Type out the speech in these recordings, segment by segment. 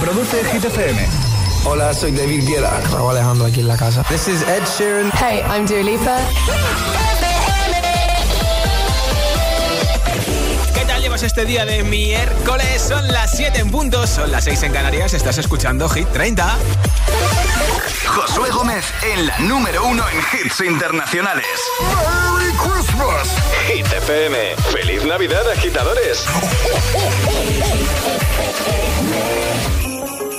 Reproduce Hit FM. Hola, soy David Guetta. Raúl Alejandro aquí en la casa. This is Ed Sheeran. Hey, I'm Dua Lipa. ¿Qué tal llevas este día de miércoles? Son las 7 en punto, son las 6 en Canarias. Estás escuchando Hit 30. Josué Gómez en la número uno en hits internacionales. ¡Merry Christmas! Hit FM. ¡Feliz Navidad, agitadores!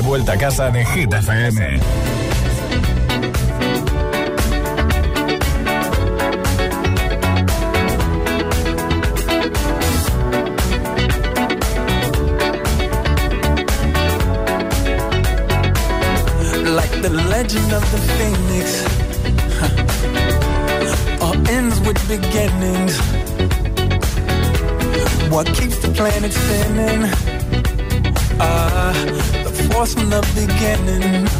De vuelta a casa de Hit FM. like the legend of the phoenix. All ends with beginnings. What keeps the planet spinning? From the beginning.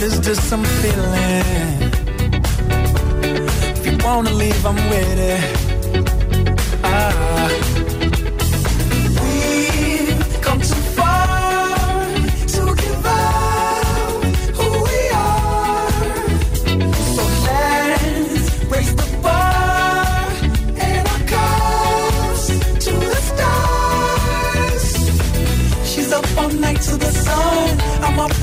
What is this I'm feeling? If you wanna leave, I'm with it. Ah. We've come too far to give up who we are. So let's raise the bar and to the stars. She's up all night to the sun. I'm up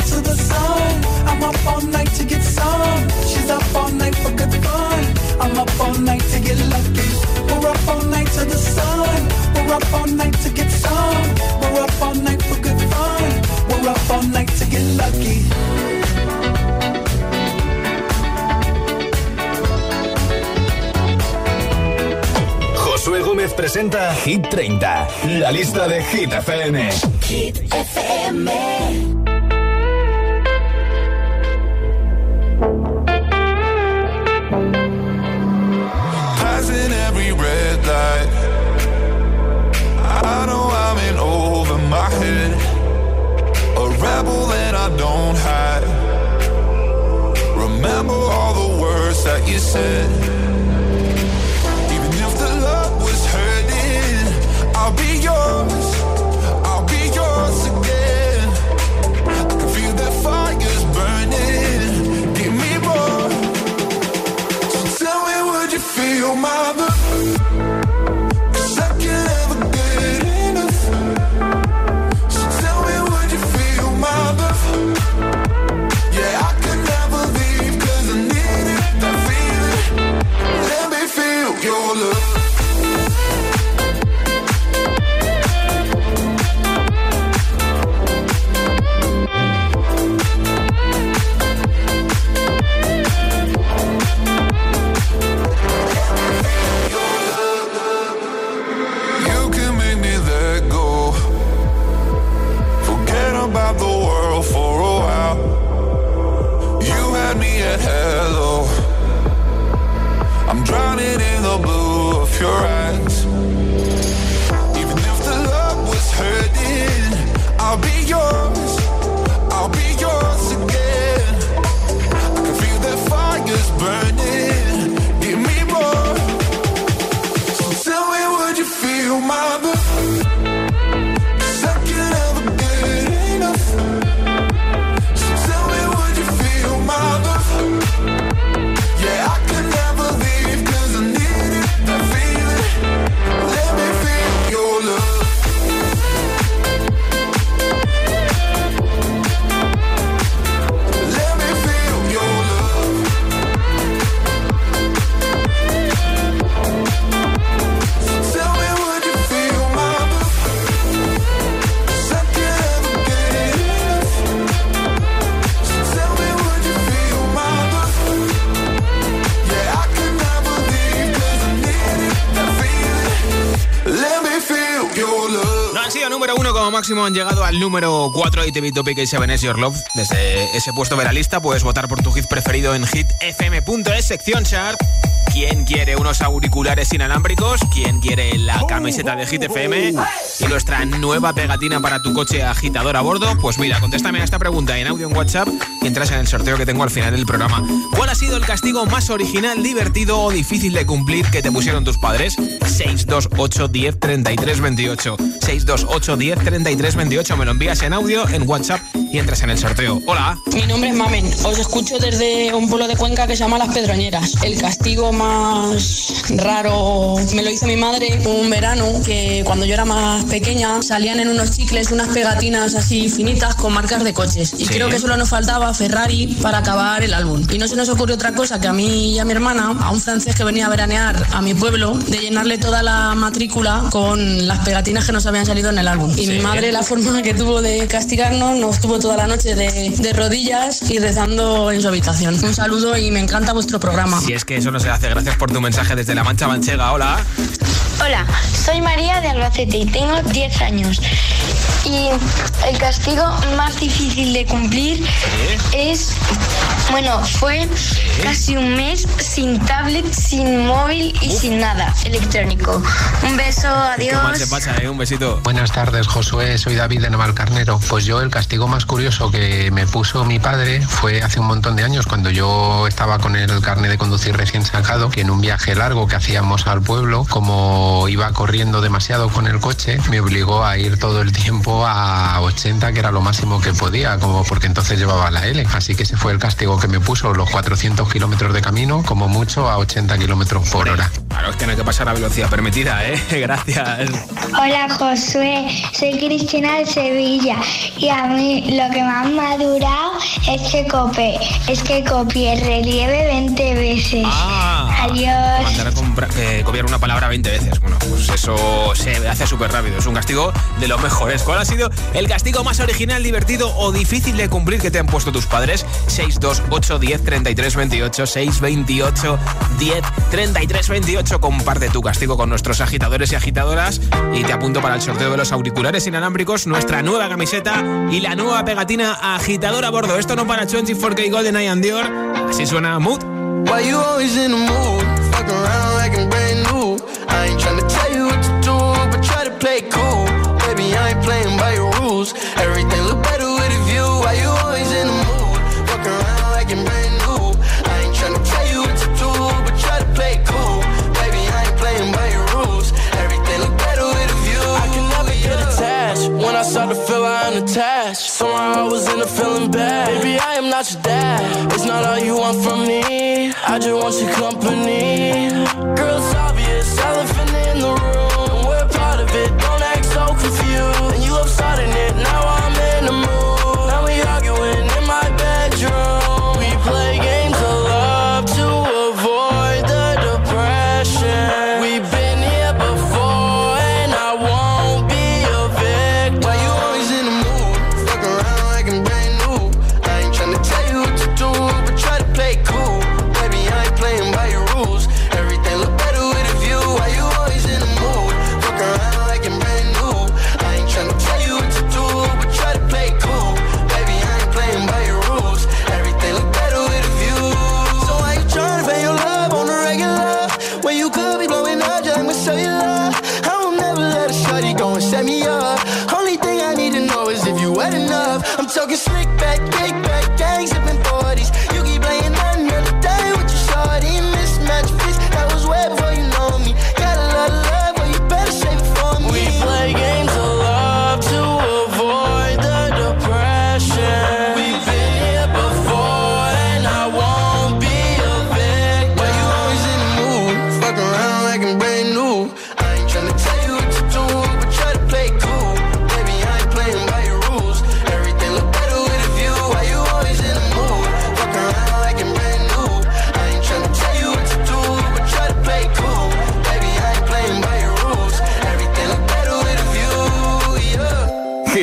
Night to the sun. I'm up all night to get some. She's up all night for good fun. I'm up all night to get lucky. We're up all night to the sun. We're up all night to get some. We're up all night for good fun. We're up all night to get lucky. Josué Gómez presenta Hit 30, la lista de Hit FM. Passing I don't hide. Remember all the words that you said. you're right máximo, han llegado al número 4 ITV Topic y 7 Your Love. Desde ese puesto de la lista puedes votar por tu hit preferido en hitfm.es, sección chart. ¿Quién quiere unos auriculares inalámbricos? ¿Quién quiere la camiseta de Hit FM? Y nuestra nueva pegatina para tu coche agitador a bordo. Pues mira, contéstame a esta pregunta en audio en WhatsApp y entras en el sorteo que tengo al final del programa. ¿Cuál ha sido el castigo más original, divertido o difícil de cumplir que te pusieron tus padres? 628 10 33 28. 628 10 33 28. Me lo envías en audio, en WhatsApp y entras en el sorteo. Hola. Mi nombre es Mamen, os escucho desde un pueblo de Cuenca que se llama Las Pedroñeras. El castigo más raro me lo hizo mi madre un verano que cuando yo era más pequeña salían en unos chicles unas pegatinas así finitas con marcas de coches. Y Sí. creo que solo nos faltaba Ferrari para acabar el álbum. Y no se nos ocurrió otra cosa que a mí y a mi hermana, a un francés que venía a veranear a mi pueblo, de llenarle toda la matrícula con las pegatinas que nos habían salido en el álbum. Y Sí. mi madre la forma que tuvo de castigarnos nos tuvo toda la noche de, de rodillas y rezando en su habitación. Un saludo y me encanta vuestro programa. Si es que eso no se hace, gracias por tu mensaje desde La Mancha Manchega. Hola. Hola, soy María de Albacete y tengo 10 años. Y el castigo más difícil de cumplir es Bueno, fue casi un mes sin tablet, sin móvil y sin nada electrónico. Un beso, adiós. ¿Qué mal se pasa, eh? Un besito. Buenas tardes, Josué. Soy David de Navalcarnero. Pues yo el castigo más curioso que me puso mi padre fue hace un montón de años cuando yo estaba con el carnet de conducir recién sacado, que en un viaje largo que hacíamos al pueblo, como iba corriendo demasiado con el coche, me obligó a ir todo el tiempo a 80, que era lo máximo que podía, como porque entonces llevaba la L. Así que ese fue el castigo que me puso, los 400 kilómetros de camino, como mucho a 80 kilómetros por hora. Claro, es que no hay que pasar a velocidad permitida, ¿eh? Gracias. Hola Josué, soy Cristina de Sevilla y a mí lo que más me ha durado es que copié, es que copié el relieve 20 veces. Ah. Adiós. Mandar a compra- eh, copiar una palabra 20 veces. Bueno, pues eso se hace súper rápido. Es un castigo de los mejores. ¿Cuál ha sido el castigo más original, divertido o difícil de cumplir que te han puesto tus padres? 628 10 33 28 628 10 33 28 Comparte tu castigo con nuestros agitadores y agitadoras y te apunto para el sorteo de los auriculares inalámbricos, nuestra nueva camiseta y la nueva pegatina agitadora a bordo. Esto no para 24K Golden Eye and Dior. Así suena Mood. Not your dad. It's not all you want from me. I just want your company. Girl,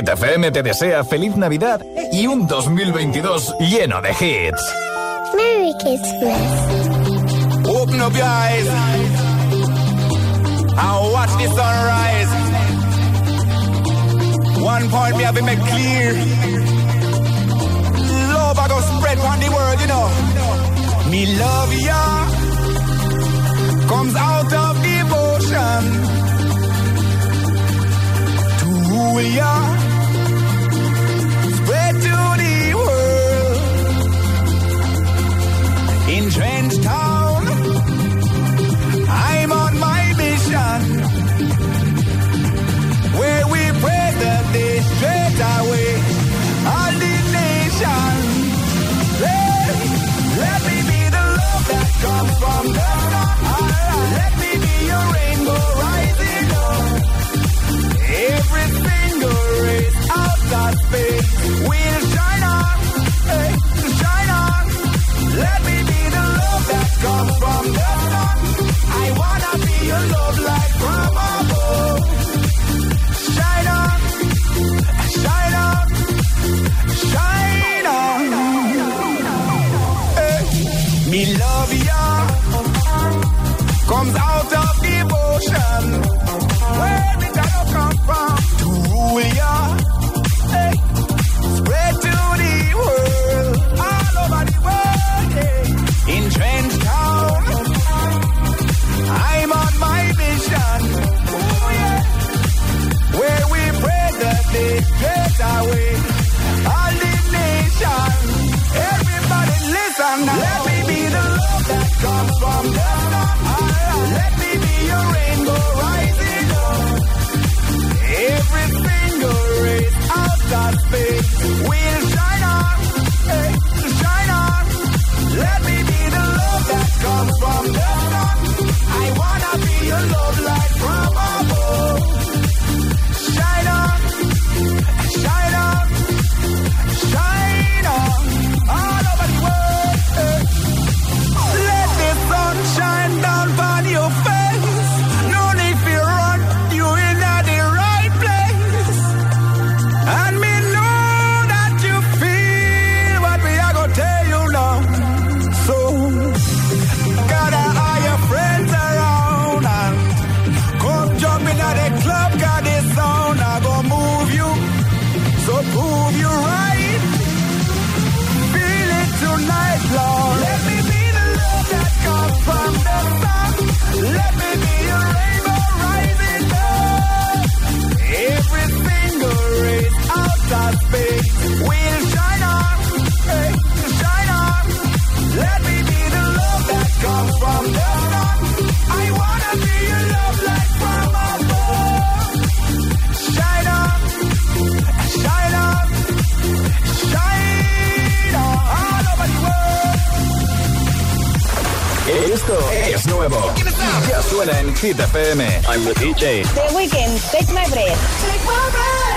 Hit FM te desea feliz Navidad y un 2022 lleno de hits. Merry Christmas. Open up your eyes and watch the sunrise. One point me have to make clear. Love I go spread on the world, you know. Me love ya comes out of devotion to rule ya. We nuevo. Ya suena en Hit FM. I'm the DJ. The Weeknd, Take My Breath. Take my breath.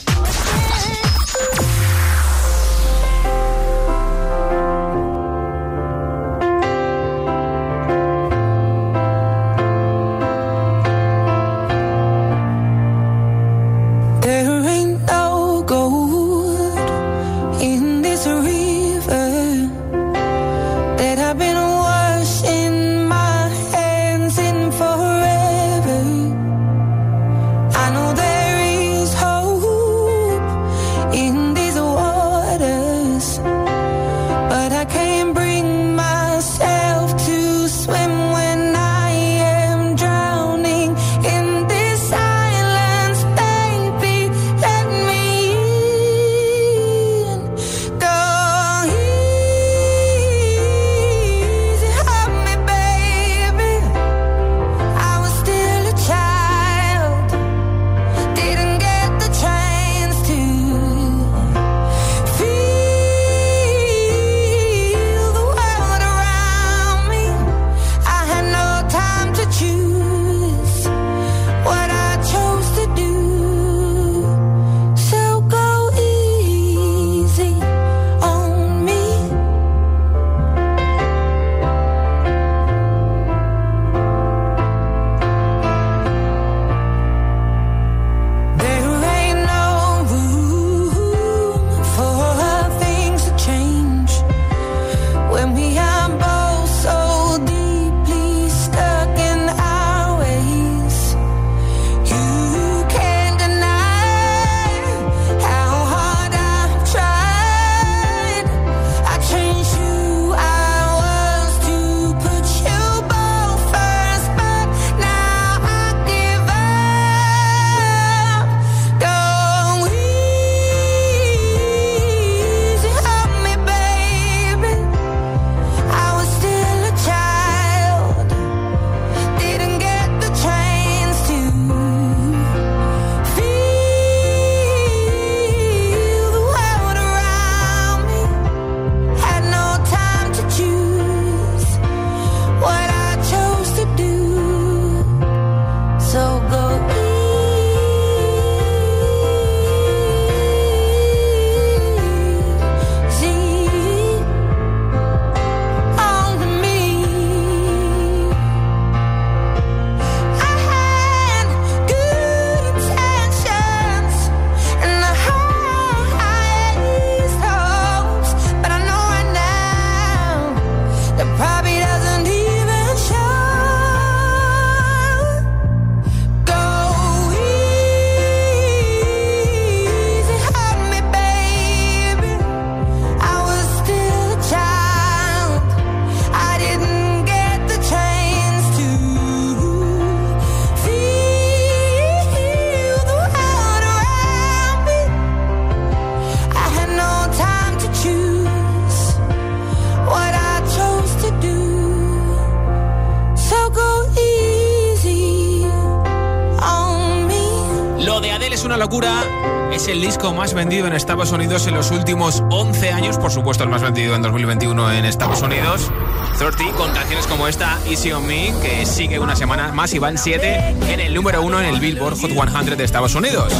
El disco más vendido en Estados Unidos en los últimos 11 años, por supuesto el más vendido en 2021 en Estados Unidos. 30 con canciones como esta, Easy on Me, que sigue una semana más y van 7 en el número 1 en el Billboard Hot 100 de Estados Unidos.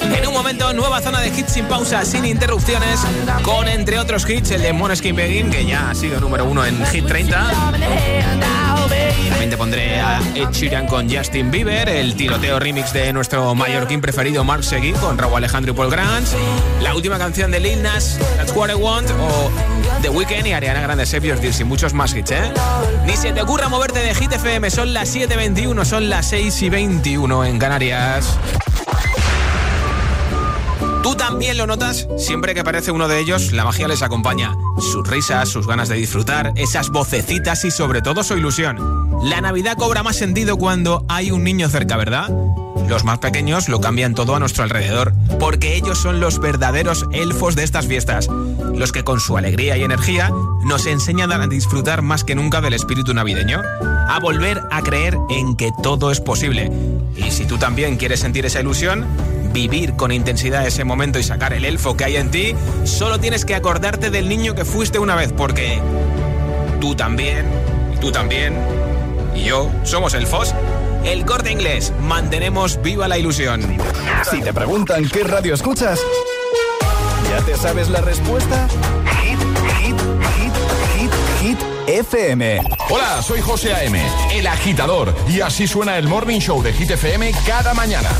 En un momento, nueva zona de hits sin pausa, sin interrupciones, con entre otros hits el de Moneskin Begin, que ya ha sido número 1 en Hit 30. También te pondré a Ed Sheeran con Justin Bieber, el tiroteo remix de nuestro mallorquín preferido Mark Seguin con Raúl Alejandro y Paul Grant, la última canción de Lil Nas, That's What I Want, o The Weeknd y Ariana Grande Your Tears y muchos más hits, ¿eh? Ni se te ocurra moverte de Hit FM, son las 7.21, son las 6.21 en Canarias. ¿Tú también lo notas? Siempre que aparece uno de ellos, la magia les acompaña. Sus risas, sus ganas de disfrutar, esas vocecitas y sobre todo su ilusión. La Navidad cobra más sentido cuando hay un niño cerca, ¿verdad? Los más pequeños lo cambian todo a nuestro alrededor, porque ellos son los verdaderos elfos de estas fiestas, los que con su alegría y energía nos enseñan a disfrutar más que nunca del espíritu navideño, a volver a creer en que todo es posible. Y si tú también quieres sentir esa ilusión, vivir con intensidad ese momento y sacar el elfo que hay en ti, solo tienes que acordarte del niño que fuiste una vez, porque tú también, y tú también, y yo somos elfos. El corte inglés, mantenemos viva la ilusión. Si te preguntan qué radio escuchas, ¿ya te sabes la respuesta? Hit, hit, hit, hit, hit. FM. Hola, soy José A.M., el agitador, y así suena el Morning Show de Hit FM cada mañana.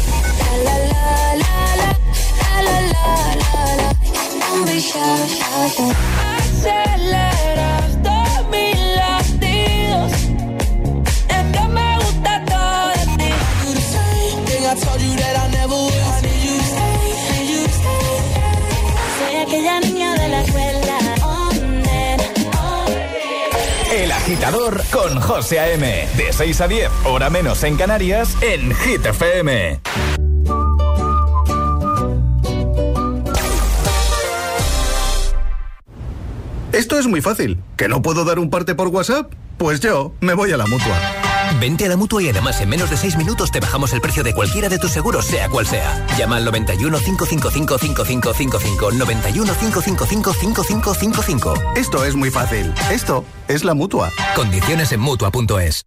El agitador con José A.M. De 6 a 10, hora menos en Canarias, en Hit FM. Esto es muy fácil. ¿Que no puedo dar un parte por WhatsApp? Pues yo me voy a la mutua. Vente a la mutua y además en menos de 6 minutos te bajamos el precio de cualquiera de tus seguros, sea cual sea. Llama al 91 555 5555. 91 555 5555. Esto es muy fácil. Esto es la mutua. Condiciones en mutua.es.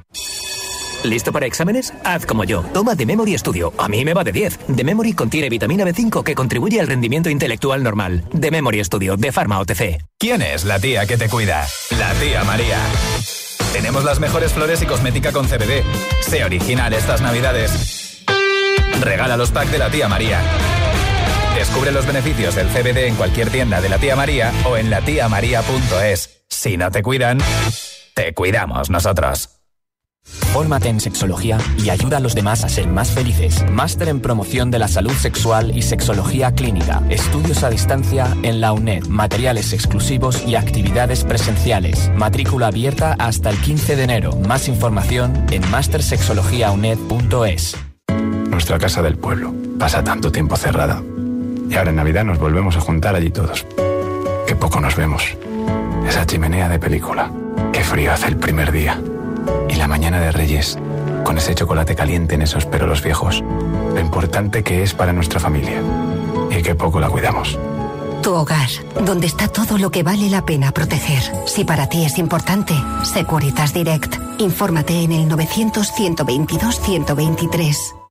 ¿Listo para exámenes? Haz como yo. Toma The Memory Studio. A mí me va de 10. The Memory contiene vitamina B5 que contribuye al rendimiento intelectual normal. The Memory Studio de Pharma OTC. ¿Quién es la tía que te cuida? La tía María. Tenemos las mejores flores y cosmética con CBD. Sé original estas navidades. Regala los packs de la tía María. Descubre los beneficios del CBD en cualquier tienda de la tía María o en latiamaría.es. Si no te cuidan, te cuidamos nosotros. Fórmate en sexología y ayuda a los demás a ser más felices. Máster en promoción de la salud sexual y sexología clínica. Estudios a distancia en la UNED. Materiales exclusivos y actividades presenciales. Matrícula abierta hasta el 15 de enero. Más información en mastersexologiauned.es. Nuestra casa del pueblo pasa tanto tiempo cerrada. Y ahora en Navidad nos volvemos a juntar allí todos. Qué poco nos vemos. Esa chimenea de película. Qué frío hace el primer día. Y la mañana de Reyes, con ese chocolate caliente en esos perolos viejos. Lo importante que es para nuestra familia. Y qué poco la cuidamos. Tu hogar, donde está todo lo que vale la pena proteger. Si para ti es importante, Securitas Direct. Infórmate en el 900-122-123.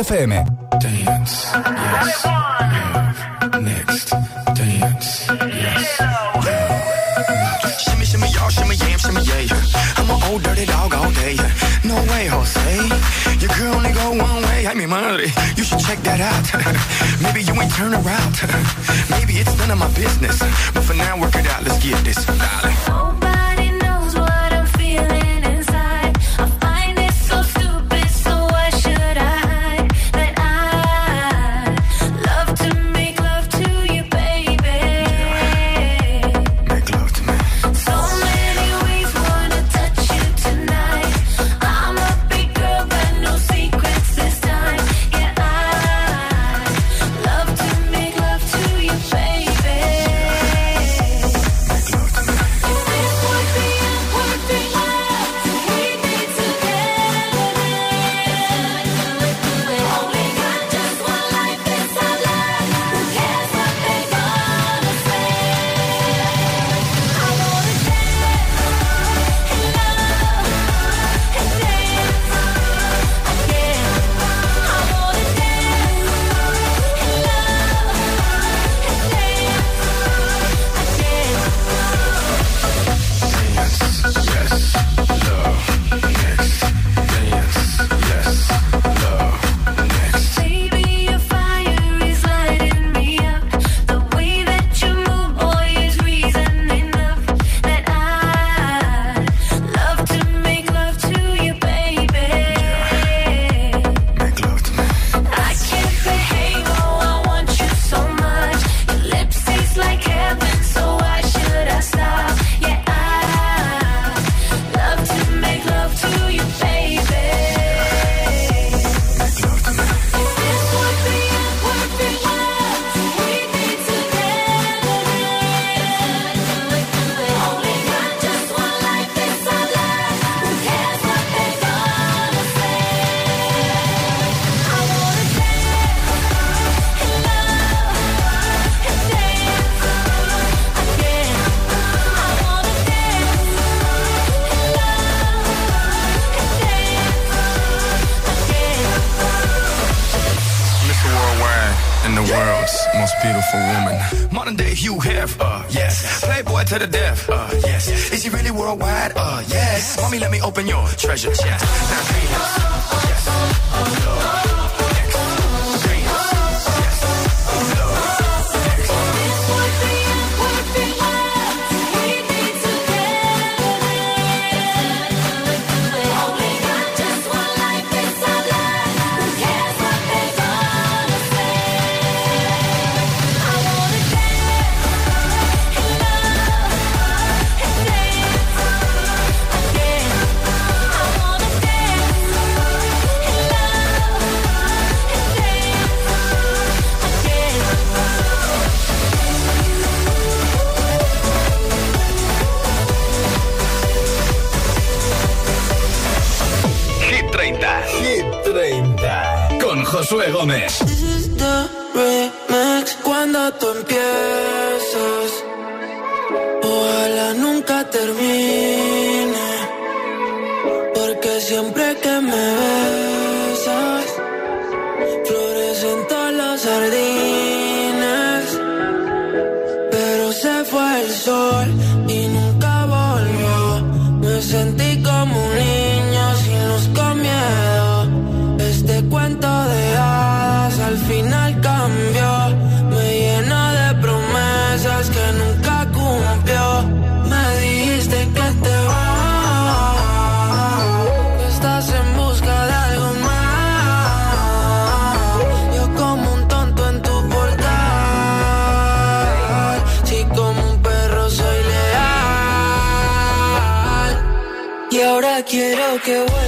FM. Dance, yes, next, dance, yeah. I'm an old dirty dog all day. No way, Jose. Only go one way. I money. You should check that out. Maybe you ain't turn around. Maybe it's none of my business. But for now, work it out. Let's get this, darling. treasure chest. Okay.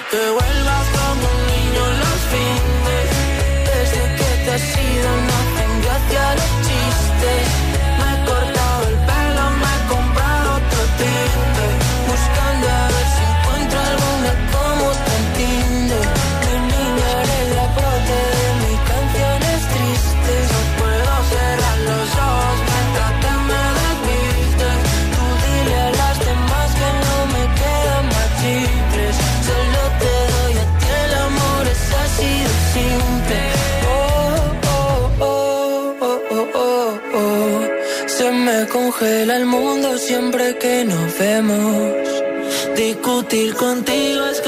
te vuelvo congela el mundo siempre que nos vemos. Discutir contigo es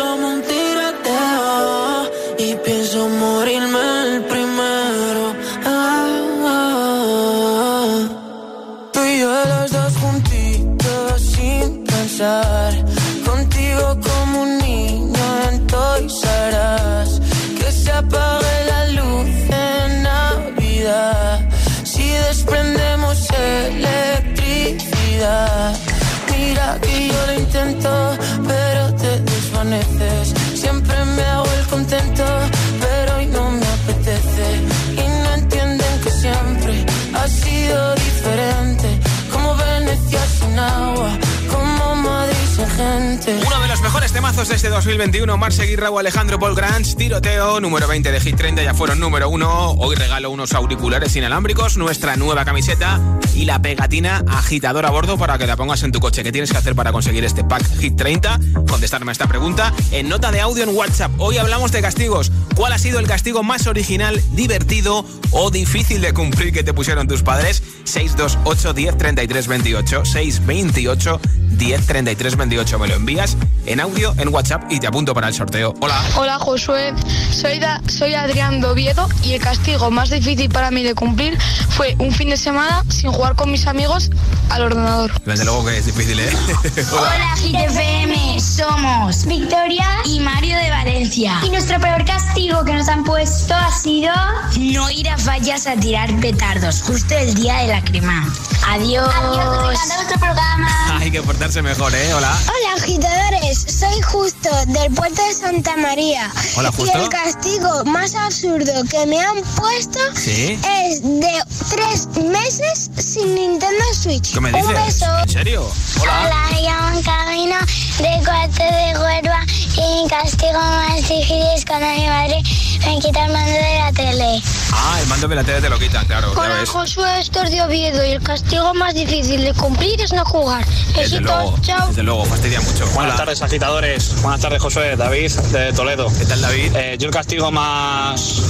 temazos de este 2021, Marce Guirra o Alejandro Paul Grants, tiroteo, número 20 de Hit 30, ya fueron número 1. Hoy regalo unos auriculares inalámbricos, nuestra nueva camiseta y la pegatina agitador a bordo para que la pongas en tu coche. ¿Qué tienes que hacer para conseguir este pack Hit 30? Contestarme a esta pregunta en nota de audio en WhatsApp. Hoy hablamos de castigos. ¿Cuál ha sido el castigo más original, divertido o difícil de cumplir que te pusieron tus padres? 628 10 33 28 628 10 33 28 me lo envías en audio en WhatsApp y te apunto para el sorteo. Hola. Hola Josué, soy, Da- soy Adrián Doviedo y el castigo más difícil para mí de cumplir fue un fin de semana sin jugar con mis amigos al ordenador. Desde luego que es difícil, ¿eh? Hola, GTFM. Somos Victoria y Mario de Valencia. Y nuestro peor castigo que nos han puesto ha sido no ir a fallas a tirar petardos justo el día de la crema. Adiós. Adiós, me encanta vuestro programa. Hay que portarse mejor, ¿eh? Hola. Hola, agitadores. Soy Justo del puerto de Santa María. Hola, Justo. Y el castigo más absurdo que me han puesto ¿Sí? es de tres meses sin Nintendo Switch. ¿Qué me Un beso. ¿En serio? Hola, me llamo Camino de Cuarto de Huelva y mi castigo más difícil es cuando mi madre Me quita el mando de la tele. Ah, el mando de la tele te lo quitan, claro, ya Hola, ves. Josué, esto es de Oviedo y el castigo más difícil de cumplir es no jugar. Desde luego, Besitos, chao. desde luego, fastidia mucho. Buenas tardes, agitadores. Buenas tardes, Josué. David, de Toledo. ¿Qué tal, David? yo el castigo más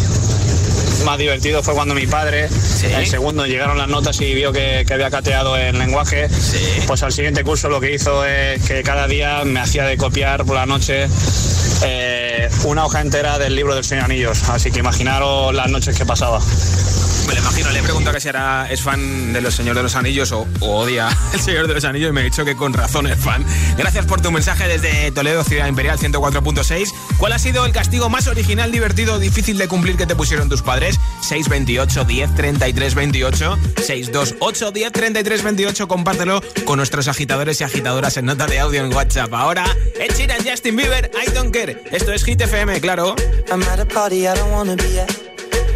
más divertido fue cuando mi padre, en segundo, llegaron las notas y vio que, que había cateado en lenguaje. Pues al siguiente curso lo que hizo es que cada día me hacía de copiar por la noche eh, una hoja entera del libro del Señor Anillos. Así que imaginaros las noches que pasaba. Me lo imagino, le he preguntado que si era, es fan de los Señor de los Anillos o, odia el Señor de los Anillos y me ha dicho que con razón es fan. Gracias por tu mensaje desde Toledo, Ciudad Imperial 104.6. ¿Cuál ha sido el castigo más original, divertido, difícil de cumplir que te pusieron tus padres? 628 10 33 28 628 10 33 28 Compártelo con nuestros agitadores y agitadoras en nota de audio en WhatsApp. Ahora, Ed Sheeran, Justin Bieber, I Don't Care. Esto es Hit FM, claro. I'm at a party I don't wanna be at.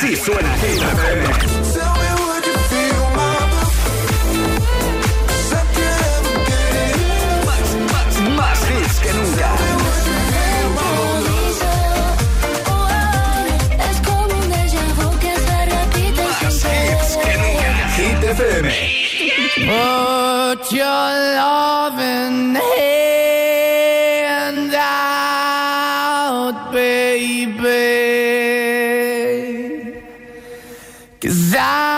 Así, suena Hit FM. Que nunca. Más hits que nunca. Hit FM. Put your loving hand Cause I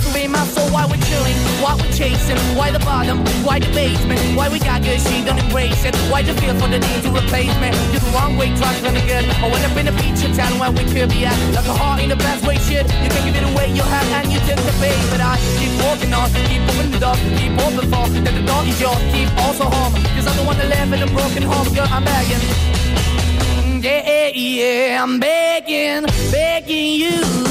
be my soul. Why we're chilling, why we're chasing, why the bottom, why the basement, why we got good, she don't embrace it. Why the feel for the need to replace me? You're the wrong way, trying to good. I went up in a feature town where we could be at. Like a heart in the best way, shit. You can give it away, you have, and you took the bait. But I keep walking on, keep moving the door, keep open for that the door is yours, keep also home. Cause I'm the one that live in a broken home, girl, I'm begging. yeah, Yeah, yeah, I'm begging, begging you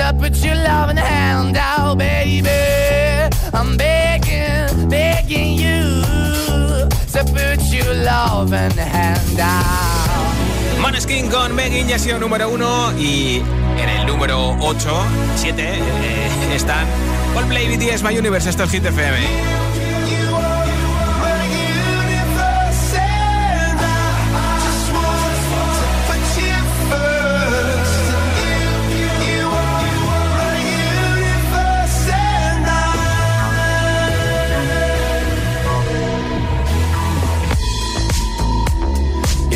To put your begging, begging con Megan ya ha sido número uno y en el número 8, 7 eh, están Coldplay BTS My Universe, esto es Hit FM.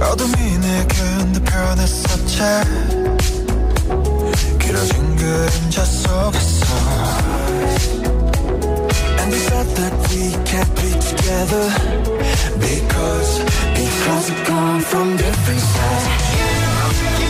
어둠이 내겐 더 변했었지 길어진 그림자 속에서 And we said that we can't be together Because, because we've come from different sides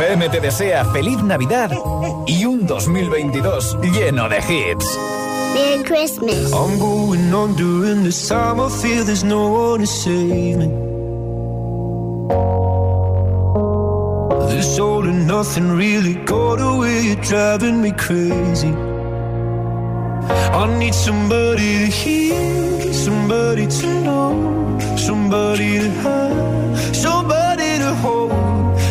FM te desea feliz Navidad y un 2022 lleno de hits. Merry Christmas. I'm going on during this time. I feel there's no one to save me. This all and nothing really got away. You're driving me crazy. I need somebody to hear, somebody to know, somebody to have, somebody to hold.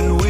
and we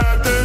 quédate